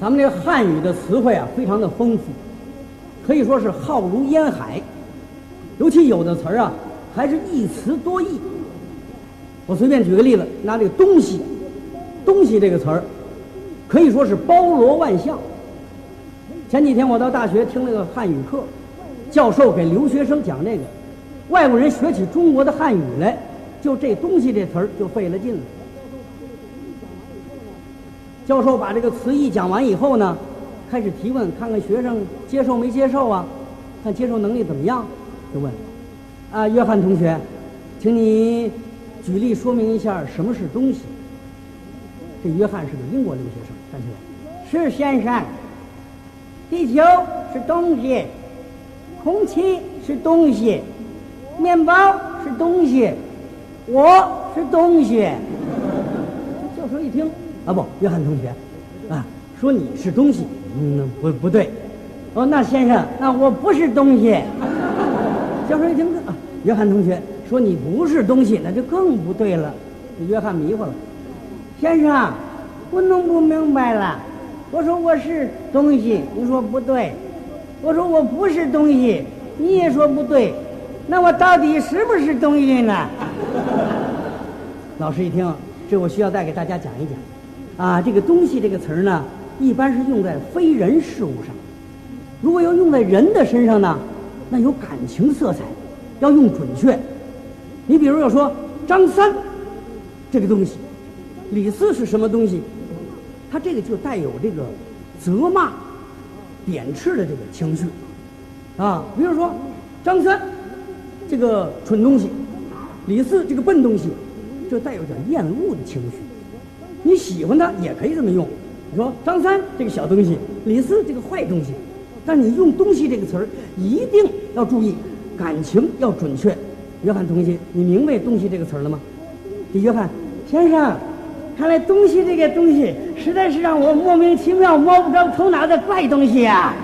咱们这个汉语的词汇啊，非常的丰富，可以说是浩如烟海。尤其有的词儿啊，还是一词多义。我随便举个例子，拿这个“东西”，“东西”这个词儿，可以说是包罗万象。前几天我到大学听那个汉语课，教授给留学生讲这个，外国人学起中国的汉语来，就这“东西”这词儿就费了劲了。教授把这个词义讲完以后呢，开始提问，看看学生接受没接受啊？看接受能力怎么样？就问啊，约翰同学，请你举例说明一下什么是东西。这约翰是个英国留学生，站起来，是先生。地球是东西，空气是东西，面包是东西，我是东西。教授一听。啊不，约翰同学，啊，说你是东西，嗯，不不对，哦，那先生，那我不是东西。教授一听，啊，约翰同学说你不是东西，那就更不对了。约翰迷糊了，先生，我弄不明白了。我说我是东西，你说不对；我说我不是东西，你也说不对。那我到底是不是东西呢？老师一听，这我需要再给大家讲一讲。啊，这个东西这个词儿呢，一般是用在非人事物上。如果要用在人的身上呢，那有感情色彩，要用准确。你比如要说张三这个东西，李四是什么东西，他这个就带有这个责骂、贬斥的这个情绪。啊，比如说张三这个蠢东西，李四这个笨东西，这带有点厌恶的情绪。你喜欢他也可以这么用，你说张三这个小东西，李四这个坏东西，但你用“东西”这个词儿一定要注意，感情要准确。约翰同学，你明白“东西”这个词儿了吗？李约翰先生，看来“东西”这个东西实在是让我莫名其妙摸不着头脑的怪东西呀。